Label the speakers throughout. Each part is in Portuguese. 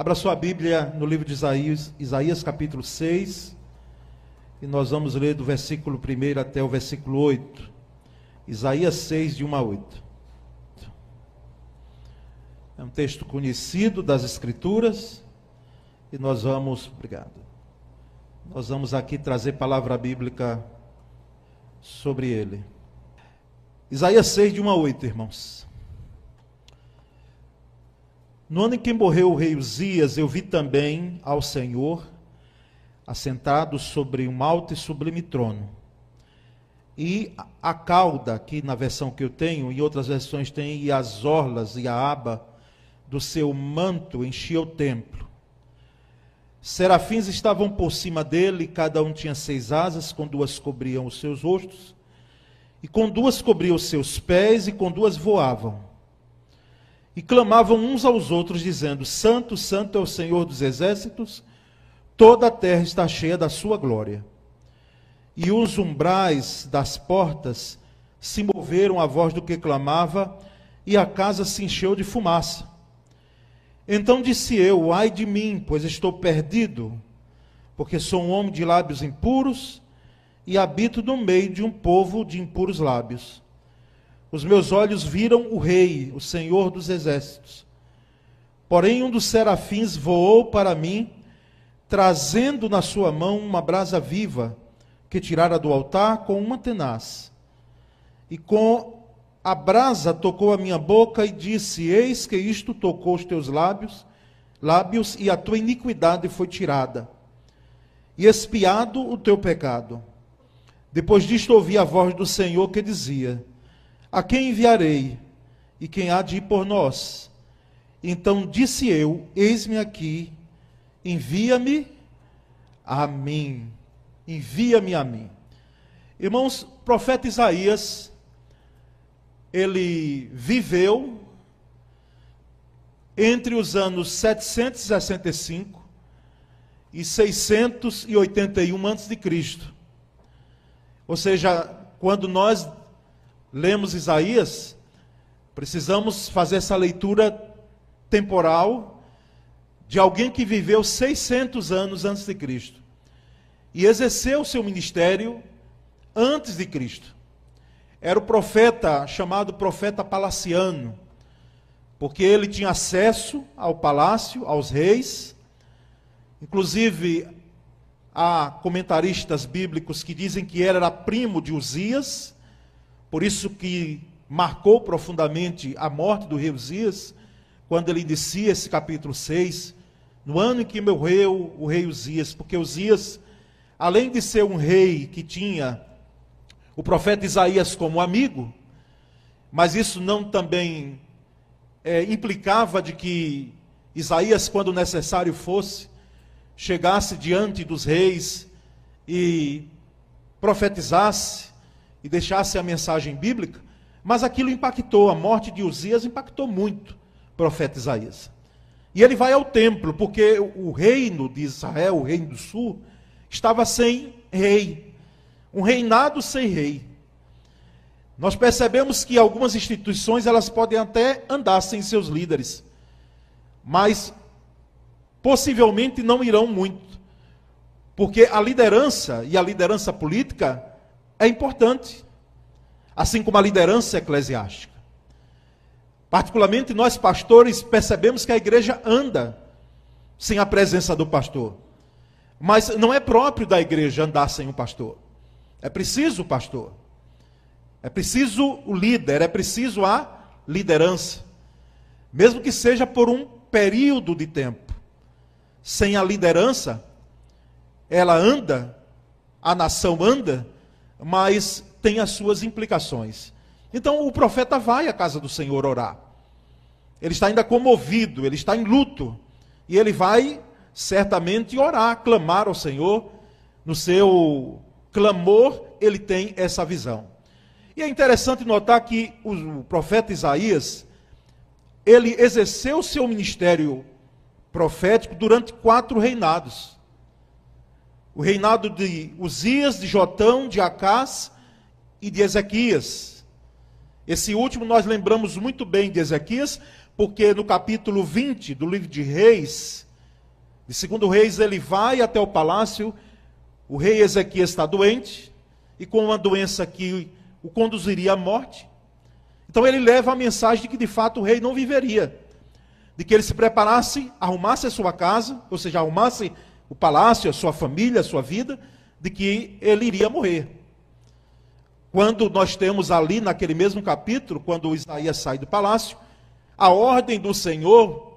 Speaker 1: Abra sua Bíblia no livro de Isaías, Isaías capítulo 6, e nós vamos ler do versículo 1 até o versículo 8. Isaías 6, de 1 a 8. É um texto conhecido das Escrituras, e nós vamos, obrigado. Nós vamos aqui trazer palavra bíblica sobre ele. Isaías 6, de 1 a 8, irmãos. No ano em que morreu o rei Uzias, eu vi também ao Senhor assentado sobre um alto e sublime trono. E a cauda, aqui na versão que eu tenho, em outras versões tem, e as orlas e a aba do seu manto enchia o templo. Serafins estavam por cima dele, cada um tinha seis asas, com duas cobriam os seus rostos, e com duas cobriam os seus pés, e com duas voavam. E clamavam uns aos outros, dizendo: Santo, Santo é o Senhor dos exércitos, toda a terra está cheia da sua glória. E os umbrais das portas se moveram à voz do que clamava, e a casa se encheu de fumaça. Então disse eu: Ai de mim, pois estou perdido, porque sou um homem de lábios impuros e habito no meio de um povo de impuros lábios. Os meus olhos viram o Rei, o Senhor dos exércitos. Porém, um dos serafins voou para mim, trazendo na sua mão uma brasa viva, que tirara do altar com uma tenaz. E com a brasa tocou a minha boca e disse: Eis que isto tocou os teus lábios, lábios, e a tua iniquidade foi tirada, e espiado o teu pecado. Depois disto ouvi a voz do Senhor que dizia: a quem enviarei? E quem há de ir por nós? Então disse eu: Eis-me aqui, envia-me a mim. Envia-me a mim. Irmãos, o profeta Isaías, ele viveu entre os anos 765 e 681 a.C. Ou seja, quando nós lemos Isaías, precisamos fazer essa leitura temporal de alguém que viveu 600 anos antes de Cristo e exerceu seu ministério antes de Cristo. Era o profeta chamado profeta palaciano, porque ele tinha acesso ao palácio, aos reis. Inclusive, há comentaristas bíblicos que dizem que ele era primo de Uzias, por isso que marcou profundamente a morte do rei Uzias, quando ele inicia esse capítulo 6, no ano em que morreu o rei Uzias, porque Uzias, além de ser um rei que tinha o profeta Isaías como amigo, mas isso não também é, implicava de que Isaías, quando necessário fosse, chegasse diante dos reis e profetizasse e deixasse a mensagem bíblica, mas aquilo impactou, a morte de Uzias impactou muito o profeta Isaías. E ele vai ao templo, porque o reino de Israel, o reino do sul, estava sem rei. Um reinado sem rei. Nós percebemos que algumas instituições elas podem até andar sem seus líderes, mas possivelmente não irão muito, porque a liderança e a liderança política é importante, assim como a liderança eclesiástica. Particularmente nós pastores percebemos que a igreja anda sem a presença do pastor. Mas não é próprio da igreja andar sem o pastor. É preciso o pastor. É preciso o líder, é preciso a liderança. Mesmo que seja por um período de tempo. Sem a liderança, ela anda, a nação anda, mas tem as suas implicações. Então o profeta vai à casa do Senhor orar. Ele está ainda comovido, ele está em luto. E ele vai certamente orar, clamar ao Senhor. No seu clamor, ele tem essa visão. E é interessante notar que o profeta Isaías, ele exerceu seu ministério profético durante quatro reinados o reinado de Uzias, de Jotão, de Acás e de Ezequias. Esse último nós lembramos muito bem de Ezequias, porque no capítulo 20 do livro de Reis, De segundo Reis, ele vai até o palácio, o rei Ezequias está doente, e com uma doença que o conduziria à morte. Então ele leva a mensagem de que de fato o rei não viveria, de que ele se preparasse, arrumasse a sua casa, ou seja, arrumasse o palácio, a sua família, a sua vida, de que ele iria morrer. Quando nós temos ali naquele mesmo capítulo, quando Isaías sai do palácio, a ordem do Senhor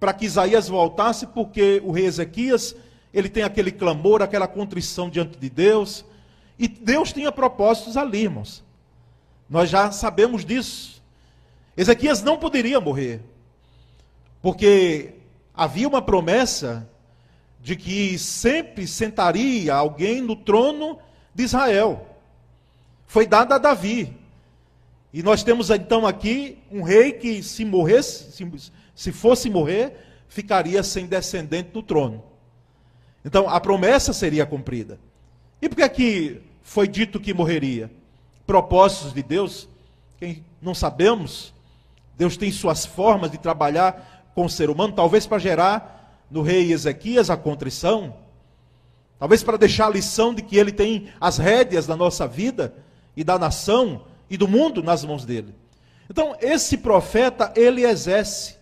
Speaker 1: para que Isaías voltasse, porque o rei Ezequias, ele tem aquele clamor, aquela contrição diante de Deus, e Deus tinha propósitos ali, irmãos. Nós já sabemos disso. Ezequias não poderia morrer, porque havia uma promessa de que sempre sentaria alguém no trono de Israel foi dada a Davi. E nós temos então aqui um rei que, se morresse, se, se fosse morrer, ficaria sem descendente no trono. Então a promessa seria cumprida. E por que aqui foi dito que morreria? Propósitos de Deus, quem não sabemos. Deus tem suas formas de trabalhar com o ser humano, talvez para gerar no rei Ezequias a contrição, talvez para deixar a lição de que ele tem as rédeas da nossa vida e da nação e do mundo nas mãos dele. Então, esse profeta, ele exerce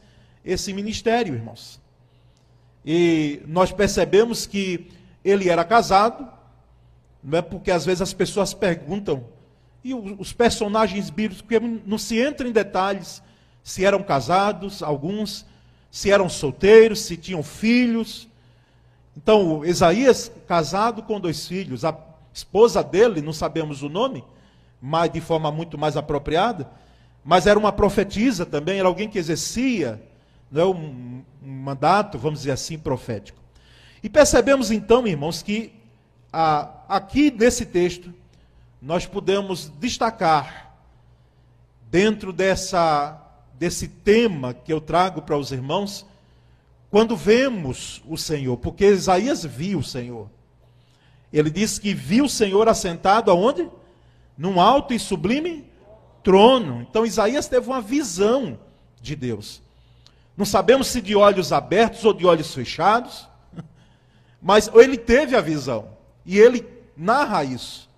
Speaker 1: esse ministério, irmãos. E nós percebemos que ele era casado, não é porque às vezes as pessoas perguntam, e os personagens bíblicos, porque não se entra em detalhes se eram casados, alguns, se eram solteiros, se tinham filhos. Então, Isaías, casado com dois filhos, a esposa dele, não sabemos o nome, mas de forma muito mais apropriada, mas era uma profetisa também, era alguém que exercia não é, um, um mandato, vamos dizer assim, profético. E percebemos então, irmãos, que ah, aqui nesse texto nós podemos destacar dentro dessa desse tema que eu trago para os irmãos, quando vemos o Senhor, porque Isaías viu o Senhor. Ele diz que viu o Senhor assentado aonde? num alto e sublime trono. Então Isaías teve uma visão de Deus. Não sabemos se de olhos abertos ou de olhos fechados, mas ele teve a visão. E ele narra isso.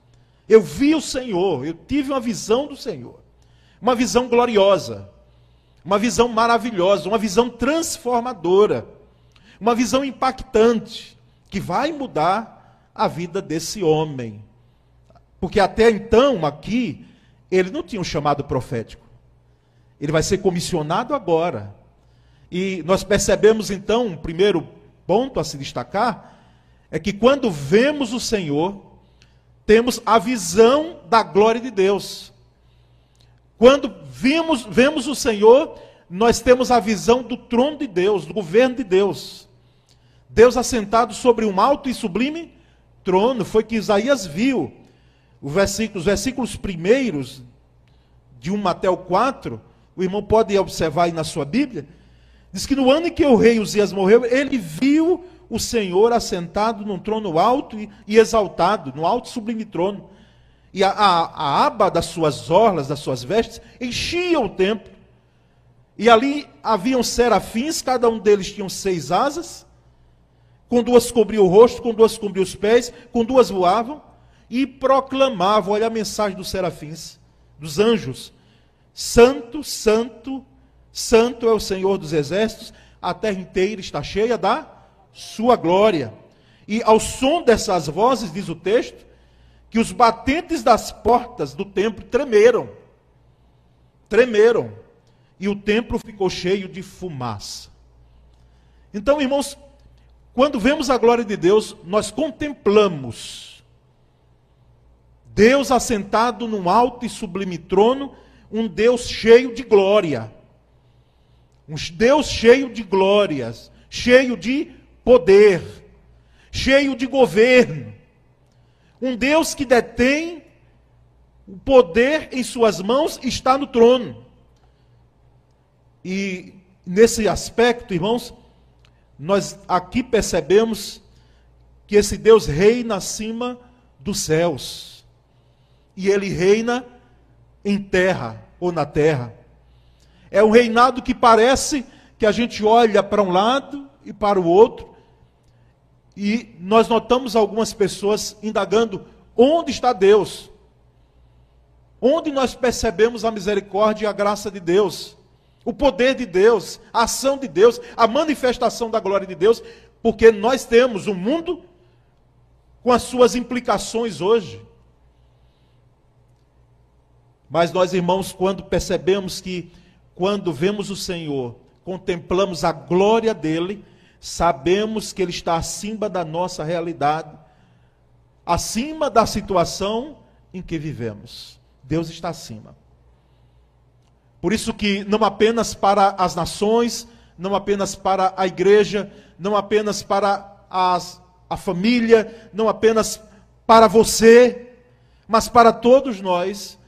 Speaker 1: Eu vi o Senhor, eu tive uma visão do Senhor. Uma visão gloriosa, uma visão maravilhosa, uma visão transformadora, uma visão impactante, que vai mudar a vida desse homem. Porque até então, aqui, ele não tinha um chamado profético. Ele vai ser comissionado agora. E nós percebemos então, um primeiro ponto a se destacar, é que quando vemos o Senhor, temos a visão da glória de Deus. Quando vimos, vemos o Senhor, nós temos a visão do trono de Deus, do governo de Deus. Deus assentado sobre um alto e sublime trono, foi que Isaías viu versículo, os versículos primeiros, de 1 até o 4, o irmão pode observar aí na sua Bíblia, diz que no ano em que o rei Uzias morreu, ele viu o Senhor assentado num trono alto e, e exaltado, no alto e sublime trono. E a, a, a aba das suas orlas, das suas vestes, enchia o templo. E ali haviam serafins, cada um deles tinha seis asas, com duas cobriam o rosto, com duas cobriam os pés, com duas voavam e proclamavam, olha a mensagem dos serafins, dos anjos: Santo, Santo, Santo é o Senhor dos exércitos, a terra inteira está cheia da sua glória. E ao som dessas vozes, diz o texto, que os batentes das portas do templo tremeram. Tremeram. E o templo ficou cheio de fumaça. Então, irmãos, quando vemos a glória de Deus, nós contemplamos Deus assentado num alto e sublime trono, um Deus cheio de glória. Um Deus cheio de glórias, cheio de poder, cheio de governo. Um Deus que detém o poder em suas mãos está no trono. E nesse aspecto, irmãos, nós aqui percebemos que esse Deus reina acima dos céus e ele reina em terra ou na terra. É um reinado que parece que a gente olha para um lado e para o outro E nós notamos algumas pessoas indagando: onde está Deus? Onde nós percebemos a misericórdia e a graça de Deus? O poder de Deus, a ação de Deus, a manifestação da glória de Deus, porque nós temos um mundo com as suas implicações hoje. Mas nós, irmãos, quando percebemos que, quando vemos o Senhor, contemplamos a glória dele, sabemos que ele está acima da nossa realidade, acima da situação em que vivemos. Deus está acima. Por isso que não apenas para as nações, não apenas para a igreja, não apenas para as, a família, não apenas para você, mas para todos nós,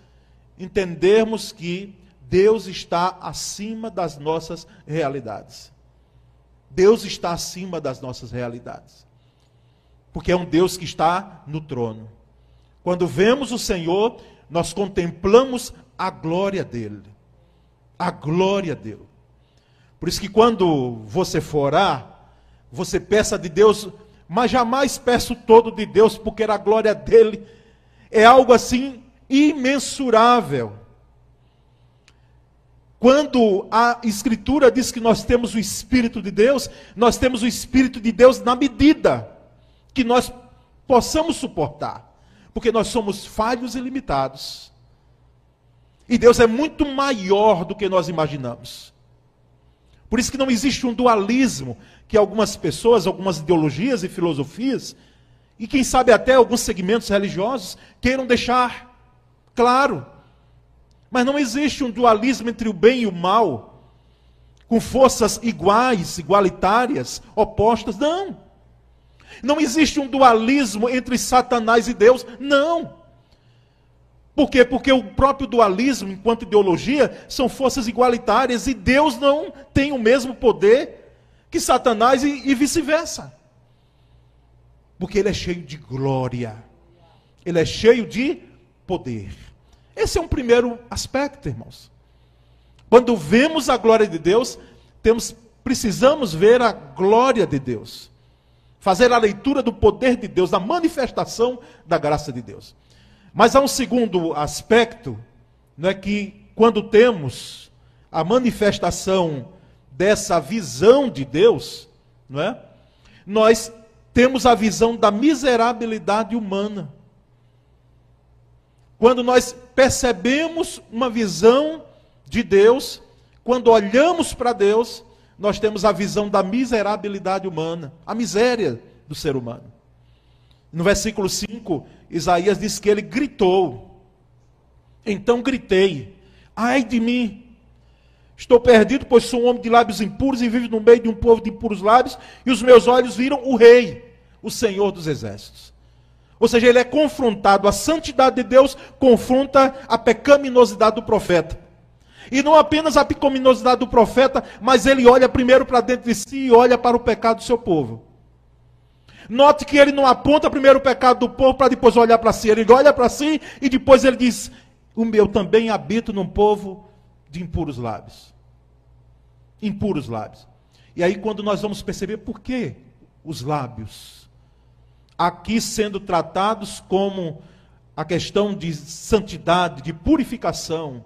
Speaker 1: entendermos que Deus está acima das nossas realidades. Deus está acima das nossas realidades. Porque é um Deus que está no trono. Quando vemos o Senhor, nós contemplamos a glória dele. A glória dele. Por isso que quando você for orar, você peça de Deus, mas jamais peço todo de Deus, porque a glória dele é algo assim imensurável. Quando a Escritura diz que nós temos o Espírito de Deus, nós temos o Espírito de Deus na medida que nós possamos suportar porque nós somos falhos e limitados. E Deus é muito maior do que nós imaginamos. Por isso que não existe um dualismo que algumas pessoas, algumas ideologias e filosofias, e quem sabe até alguns segmentos religiosos, queiram deixar claro. Mas não existe um dualismo entre o bem e o mal, com forças iguais, igualitárias, opostas. Não. Não existe um dualismo entre Satanás e Deus. Não. Por quê? Porque o próprio dualismo, enquanto ideologia, são forças igualitárias e Deus não tem o mesmo poder que Satanás e, e vice-versa. Porque ele é cheio de glória, ele é cheio de poder. Esse é um primeiro aspecto, irmãos. Quando vemos a glória de Deus, temos, precisamos ver a glória de Deus fazer a leitura do poder de Deus, da manifestação da graça de Deus. Mas há um segundo aspecto, não é que quando temos a manifestação dessa visão de Deus, não é? Nós temos a visão da miserabilidade humana. Quando nós percebemos uma visão de Deus, quando olhamos para Deus, nós temos a visão da miserabilidade humana, a miséria do ser humano. No versículo 5, Isaías diz que ele gritou. Então gritei: Ai de mim! Estou perdido, pois sou um homem de lábios impuros e vivo no meio de um povo de impuros lábios, e os meus olhos viram o Rei, o Senhor dos Exércitos. Ou seja, ele é confrontado, a santidade de Deus confronta a pecaminosidade do profeta. E não apenas a pecaminosidade do profeta, mas ele olha primeiro para dentro de si e olha para o pecado do seu povo. Note que ele não aponta primeiro o pecado do povo para depois olhar para si. Ele olha para si e depois ele diz: O meu também habito num povo de impuros lábios. Impuros lábios. E aí, quando nós vamos perceber por que os lábios, aqui sendo tratados como a questão de santidade, de purificação,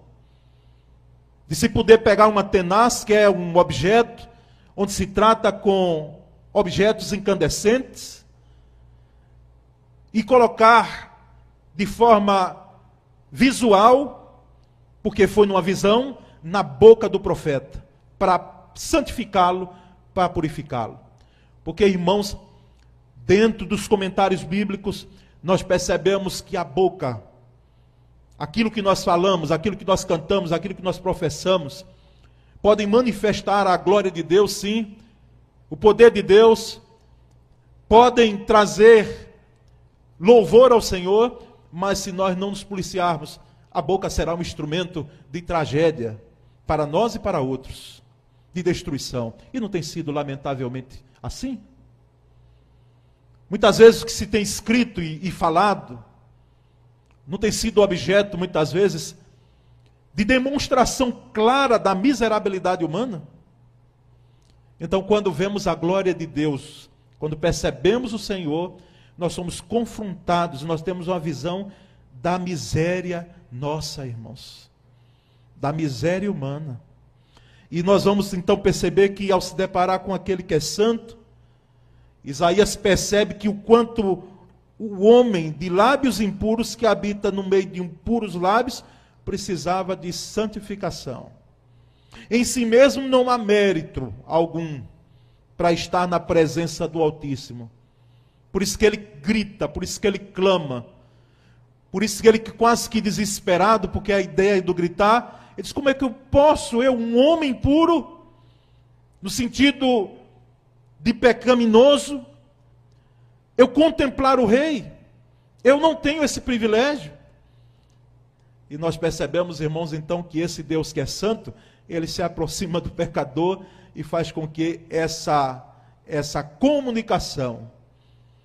Speaker 1: de se poder pegar uma tenaz, que é um objeto, onde se trata com objetos incandescentes, e colocar de forma visual, porque foi numa visão, na boca do profeta, para santificá-lo, para purificá-lo. Porque, irmãos, dentro dos comentários bíblicos, nós percebemos que a boca aquilo que nós falamos, aquilo que nós cantamos, aquilo que nós professamos, podem manifestar a glória de Deus, sim, o poder de Deus, podem trazer louvor ao Senhor, mas se nós não nos policiarmos, a boca será um instrumento de tragédia para nós e para outros, de destruição. E não tem sido, lamentavelmente, assim? Muitas vezes o que se tem escrito e, e falado, não tem sido objeto, muitas vezes, de demonstração clara da miserabilidade humana? Então, quando vemos a glória de Deus Quando percebemos o Senhor, nós somos confrontados, nós temos uma visão da miséria nossa, irmãos. Da miséria humana. E nós vamos então perceber que ao se deparar com aquele que é santo, Isaías percebe que o quanto o homem de lábios impuros que habita no meio de impuros lábios precisava de santificação. Em si mesmo não há mérito algum para estar na presença do Altíssimo. Por isso que ele grita, por isso que ele clama, por isso que ele quase que desesperado, porque a ideia do gritar, ele diz: como é que eu posso, eu, um homem puro, no sentido de pecaminoso, eu contemplar o rei? Eu não tenho esse privilégio. E nós percebemos, irmãos, então, que esse Deus que é santo, ele se aproxima do pecador e faz com que essa, essa comunicação,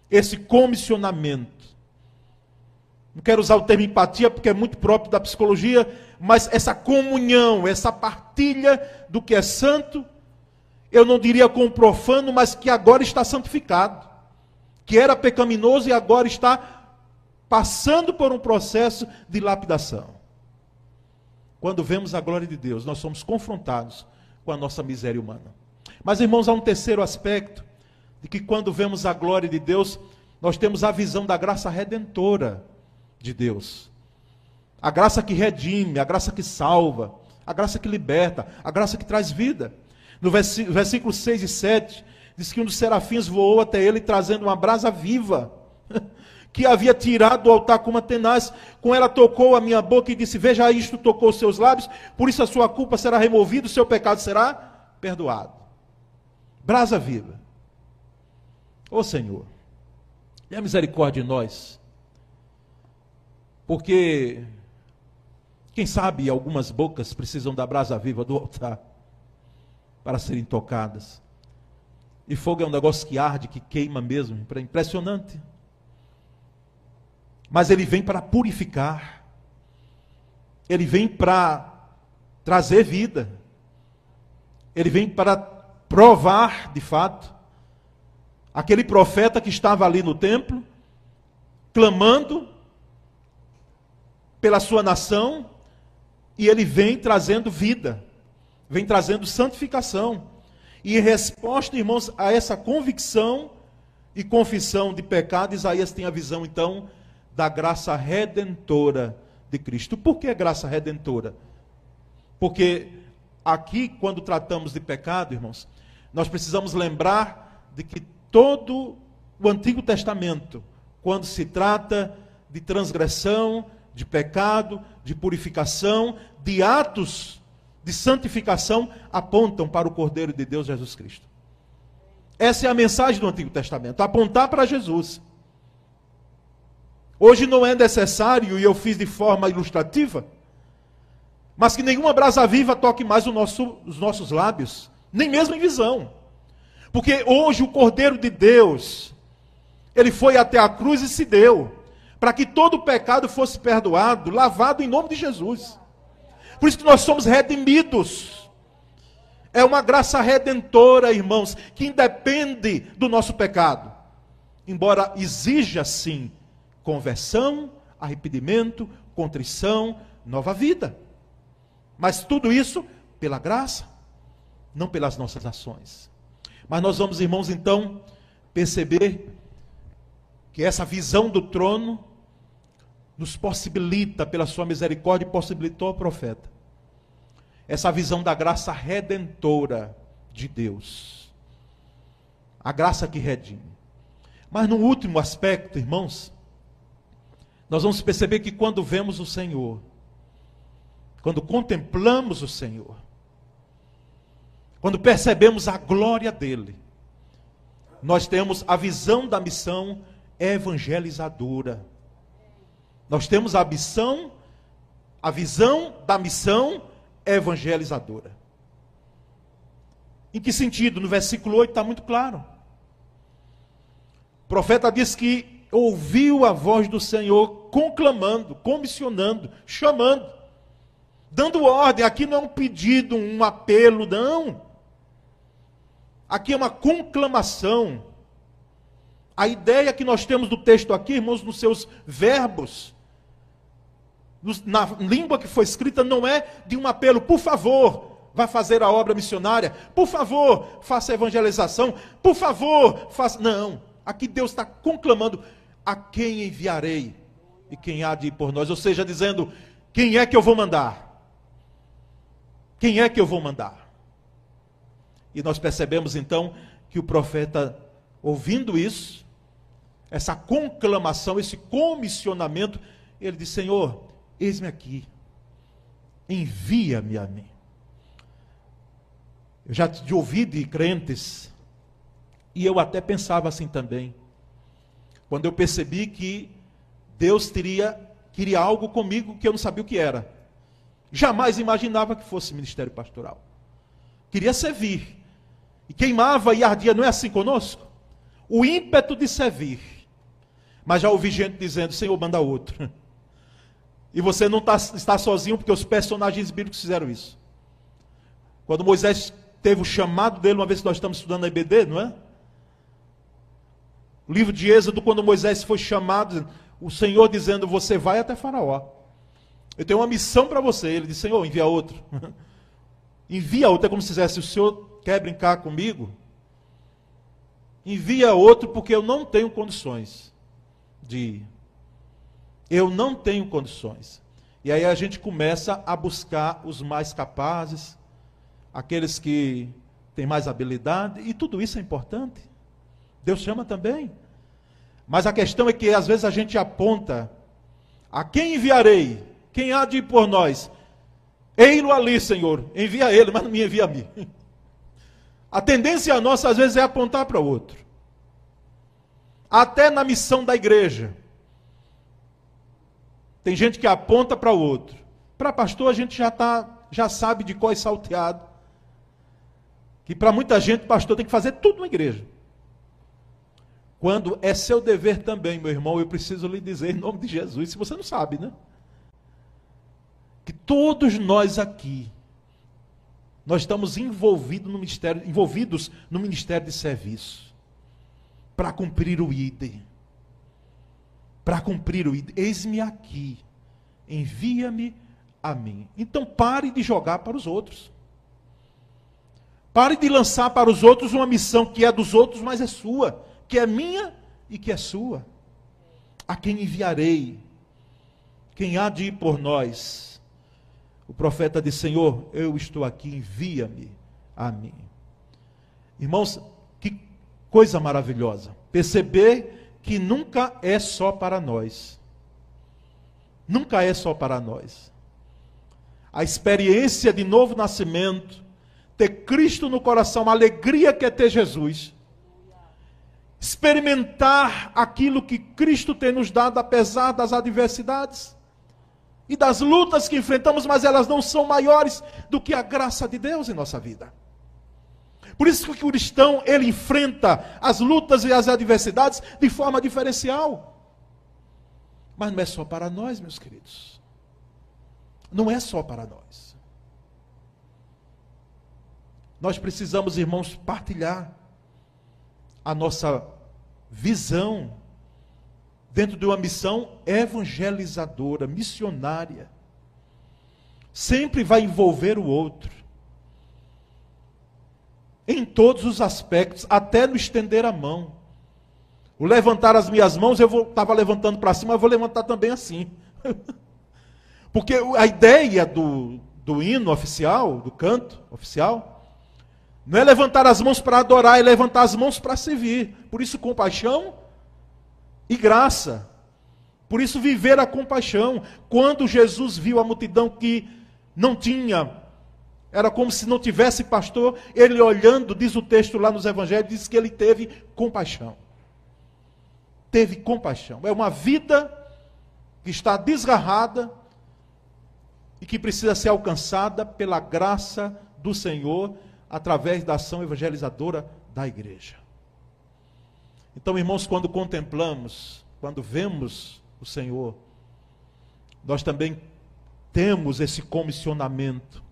Speaker 1: esse comissionamento, não quero usar o termo empatia porque é muito próprio da psicologia, mas essa comunhão, essa partilha do que é santo, eu não diria com profano, mas que agora está santificado, que era pecaminoso e agora está passando por um processo de lapidação. Quando vemos a glória de Deus, nós somos confrontados com a nossa miséria humana. Mas, irmãos, há um terceiro aspecto de que quando vemos a glória de Deus, nós temos a visão da graça redentora de Deus. A graça que redime, a graça que salva, a graça que liberta, a graça que traz vida. No versículo 6 e 7, diz que um dos serafins voou até ele trazendo uma brasa viva que havia tirado do altar com uma tenaz. Com ela tocou a minha boca e disse: Veja isto, tocou os seus lábios, por isso a sua culpa será removida, o seu pecado será perdoado. Brasa viva. Ô Senhor, tenha misericórdia de nós. Porque, quem sabe, algumas bocas precisam da brasa viva do altar para serem tocadas. E fogo é um negócio que arde, que queima mesmo, é impressionante mas ele vem para purificar, ele vem para trazer vida, ele vem para provar de fato. Aquele profeta que estava ali no templo, clamando pela sua nação, e ele vem trazendo vida, vem trazendo santificação. E em resposta, irmãos, a essa convicção e confissão de pecado, Isaías tem a visão então da graça redentora de Cristo. Por que graça redentora? Porque aqui, quando tratamos de pecado, irmãos, nós precisamos lembrar de que todo o Antigo Testamento, quando se trata de transgressão, de pecado, de purificação, de atos de santificação, apontam para o Cordeiro de Deus Jesus Cristo. Essa é a mensagem do Antigo Testamento, apontar para Jesus. Hoje não é necessário, e eu fiz de forma ilustrativa, mas que nenhuma brasa viva toque mais nosso, os nossos lábios, nem mesmo em visão. Porque hoje o Cordeiro de Deus, ele foi até a cruz e se deu, para que todo o pecado fosse perdoado, lavado em nome de Jesus. Por isso que nós somos redimidos. É uma graça redentora, irmãos, que independe do nosso pecado. Embora exija sim conversão, arrependimento, contrição, nova vida. Mas tudo isso pela graça, não pelas nossas ações. Mas nós vamos, irmãos, então, perceber que essa visão do trono nos possibilita, pela sua misericórdia, possibilitou ao profeta, essa visão da graça redentora de Deus. A graça que redime. Mas no último aspecto, irmãos, nós vamos perceber que quando vemos o Senhor, quando contemplamos o Senhor, quando percebemos a glória dele, nós temos a visão da missão evangelizadora. Nós temos a missão, a visão da missão evangelizadora. Em que sentido? No versículo 8 está muito claro. O profeta diz que ouviu a voz do Senhor conclamando, comissionando, chamando, dando ordem. Aqui não é um pedido, um apelo, não. Aqui é uma conclamação. A ideia que nós temos do texto aqui, irmãos, nos seus verbos, na língua que foi escrita, não é de um apelo, por favor, vá fazer a obra missionária, por favor, faça a evangelização, por favor, faça. Não, aqui Deus está conclamando: a quem enviarei e quem há de ir por nós? Ou seja, dizendo: quem é que eu vou mandar? Quem é que eu vou mandar? E nós percebemos então que o profeta, ouvindo isso, essa conclamação, esse comissionamento, ele diz: Senhor, eis-me aqui, envia-me a mim. Eu já te ouvi de crentes, e eu até pensava assim também, quando eu percebi que Deus teria, queria algo comigo que eu não sabia o que era. Jamais imaginava que fosse ministério pastoral. Queria servir. E queimava e ardia, não é assim conosco? O ímpeto de servir. Mas já ouvi gente dizendo: Senhor, manda outro. E você não tá, está sozinho, porque os personagens bíblicos fizeram isso. Quando Moisés teve o chamado dele, uma vez que nós estamos estudando na IBD, não é? O livro de Êxodo, quando Moisés foi chamado, o Senhor dizendo: Você vai até Faraó. Eu tenho uma missão para você. Ele disse: Senhor, envia outro. envia outro. É como se dissesse: O Senhor quer brincar comigo? Envia outro, porque eu não tenho condições de ir. Eu não tenho condições. E aí a gente começa a buscar os mais capazes, aqueles que têm mais habilidade, e tudo isso é importante. Deus chama também. Mas a questão é que às vezes a gente aponta: a quem enviarei? Quem há de ir por nós? Ei-lo ali, Senhor. Envia ele, mas não me envia a mim. A tendência nossa, às vezes, é apontar para o outro. Até na missão da igreja. Tem gente que aponta para o outro. Para pastor, a gente já, tá, já sabe de qual é salteado. Que para muita gente, pastor tem que fazer tudo na igreja. Quando é seu dever também, meu irmão, eu preciso lhe dizer em nome de Jesus, se você não sabe, né? Que todos nós aqui, nós estamos envolvidos no ministério, envolvidos no ministério de serviço para cumprir o ID. Para cumprir o. Eis-me aqui. Envia-me a mim. Então pare de jogar para os outros. Pare de lançar para os outros uma missão que é dos outros, mas é sua, que é minha e que é sua. A quem enviarei? Quem há de ir por nós? O profeta disse: Senhor, eu estou aqui, envia-me a mim. Irmãos, que coisa maravilhosa. Perceber que nunca é só para nós. Nunca é só para nós. A experiência de novo nascimento, ter Cristo no coração, a alegria que é ter Jesus. Experimentar aquilo que Cristo tem nos dado, apesar das adversidades e das lutas que enfrentamos, mas elas não são maiores do que a graça de Deus em nossa vida. Por isso que o cristão, ele enfrenta as lutas e as adversidades de forma diferencial. Mas não é só para nós, meus queridos. Não é só para nós. Nós precisamos, irmãos, partilhar a nossa visão dentro de uma missão evangelizadora, missionária. Sempre vai envolver o outro. Em todos os aspectos, até no estender a mão. O levantar as minhas mãos, eu estava levantando para cima, eu vou levantar também assim. Porque a ideia do, do hino oficial, do canto oficial, não é levantar as mãos para adorar, é levantar as mãos para servir. Por isso, compaixão e graça. Por isso, viver a compaixão. Quando Jesus viu a multidão que não tinha, era como se não tivesse pastor, ele olhando, diz o texto lá nos evangelhos, diz que ele teve compaixão. Teve compaixão. É uma vida que está desgarrada e que precisa ser alcançada pela graça do Senhor através da ação evangelizadora da igreja. Então, irmãos, quando contemplamos, quando vemos o Senhor, nós também temos esse comissionamento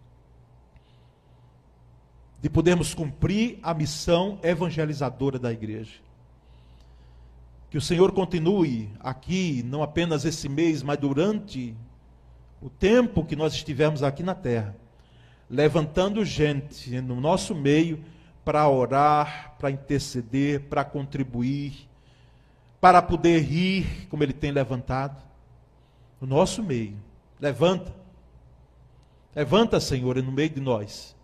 Speaker 1: de podermos cumprir a missão evangelizadora da igreja. Que o Senhor continue aqui, não apenas esse mês, mas durante o tempo que nós estivermos aqui na terra, levantando gente no nosso meio para orar, para interceder, para contribuir, para poder rir, como Ele tem levantado, no nosso meio. Levanta. Levanta, Senhor, no meio de nós.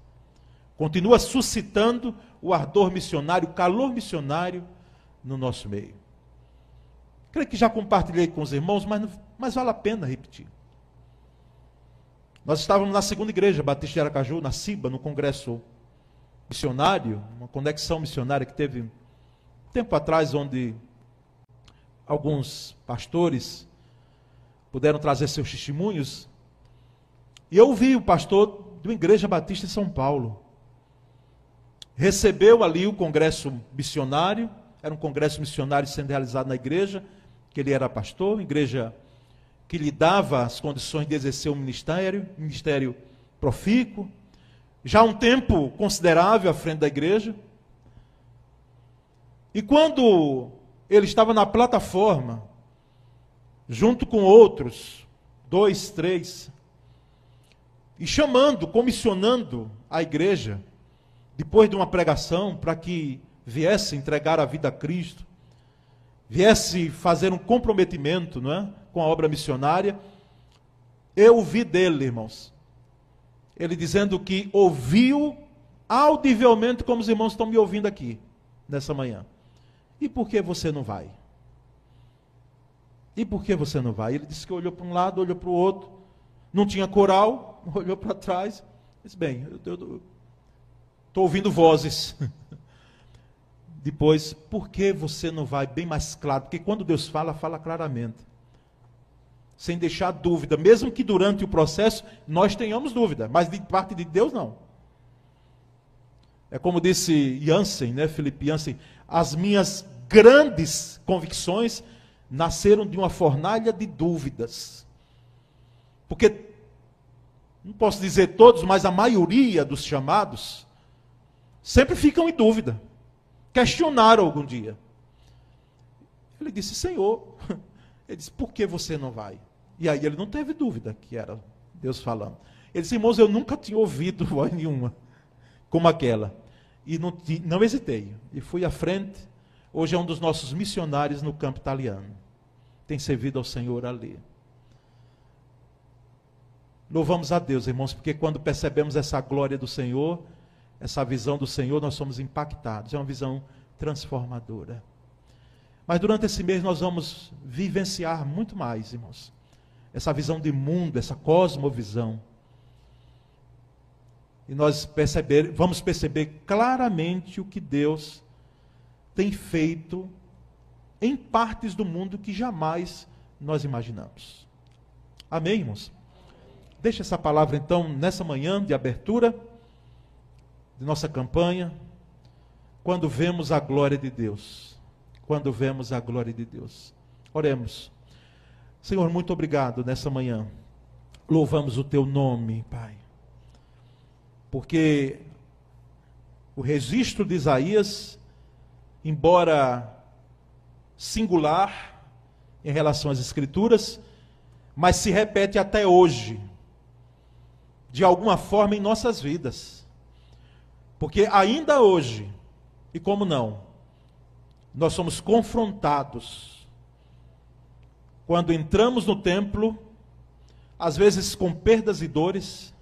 Speaker 1: Continua suscitando o ardor missionário, o calor missionário no nosso meio. Creio que já compartilhei com os irmãos, mas, mas vale a pena repetir. Nós estávamos na segunda igreja Batista de Aracaju, na Ciba, no congresso missionário, uma conexão missionária que teve um tempo atrás, onde alguns pastores puderam trazer seus testemunhos. E eu vi o pastor de uma igreja batista em São Paulo. Recebeu ali o congresso missionário, era um congresso missionário sendo realizado na igreja, que ele era pastor, igreja que lhe dava as condições de exercer o ministério, ministério profícuo, já um tempo considerável à frente da igreja. E quando ele estava na plataforma, junto com outros, dois, três, e chamando, comissionando a igreja, depois de uma pregação, para que viesse entregar a vida a Cristo, viesse fazer um comprometimento não é, com a obra missionária, eu ouvi dele, irmãos, ele dizendo que ouviu audivelmente, como os irmãos estão me ouvindo aqui, nessa manhã. E por que você não vai? E por que você não vai? Ele disse que olhou para um lado, olhou para o outro, não tinha coral, olhou para trás, disse, bem, eu estou ouvindo vozes. Depois, por que você não vai bem mais claro? Porque quando Deus fala, fala claramente. Sem deixar dúvida, mesmo que durante o processo nós tenhamos dúvida, mas de parte de Deus não. É como disse Jansen, né, Felipe Jansen, as minhas grandes convicções nasceram de uma fornalha de dúvidas. Porque, não posso dizer todos, mas a maioria dos chamados sempre ficam em dúvida questionaram algum dia. Ele disse: Senhor, ele disse: Por que você não vai? E aí ele não teve dúvida que era Deus falando. Ele disse: Irmãos, eu nunca tinha ouvido voz nenhuma como aquela. E não, não hesitei. E fui à frente. Hoje é um dos nossos missionários no campo italiano. Tem servido ao Senhor ali. Louvamos a Deus, irmãos, porque quando percebemos essa glória do Senhor, essa visão do Senhor, nós somos impactados. É uma visão transformadora. Mas durante esse mês nós vamos vivenciar muito mais, irmãos. Essa visão de mundo, essa cosmovisão. E nós perceber, vamos perceber claramente o que Deus tem feito em partes do mundo que jamais nós imaginamos. Amém, irmãos? Deixa essa palavra então nessa manhã de abertura de nossa campanha, quando vemos a glória de Deus. Quando vemos a glória de Deus. Oremos. Senhor, muito obrigado nessa manhã. Louvamos o teu nome, Pai. Porque o registro de Isaías, embora singular em relação às Escrituras, mas se repete até hoje, de alguma forma em nossas vidas. Porque ainda hoje, e como não, nós somos confrontados quando entramos no templo, às vezes com perdas e dores,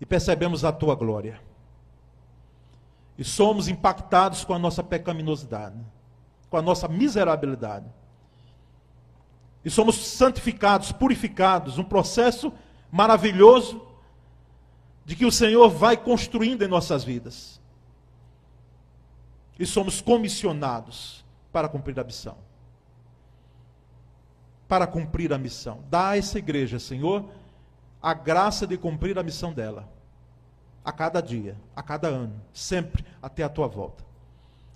Speaker 1: e percebemos a tua glória. E somos impactados com a nossa pecaminosidade, com a nossa miserabilidade. E somos santificados, purificados, um processo maravilhoso de que o Senhor vai construindo em nossas vidas. E somos comissionados para cumprir a missão. Para cumprir a missão. Dá a essa igreja, Senhor, a graça de cumprir a missão dela. A cada dia, a cada ano, sempre até a tua volta.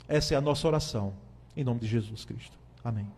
Speaker 1: Essa é a nossa oração, em nome de Jesus Cristo. Amém.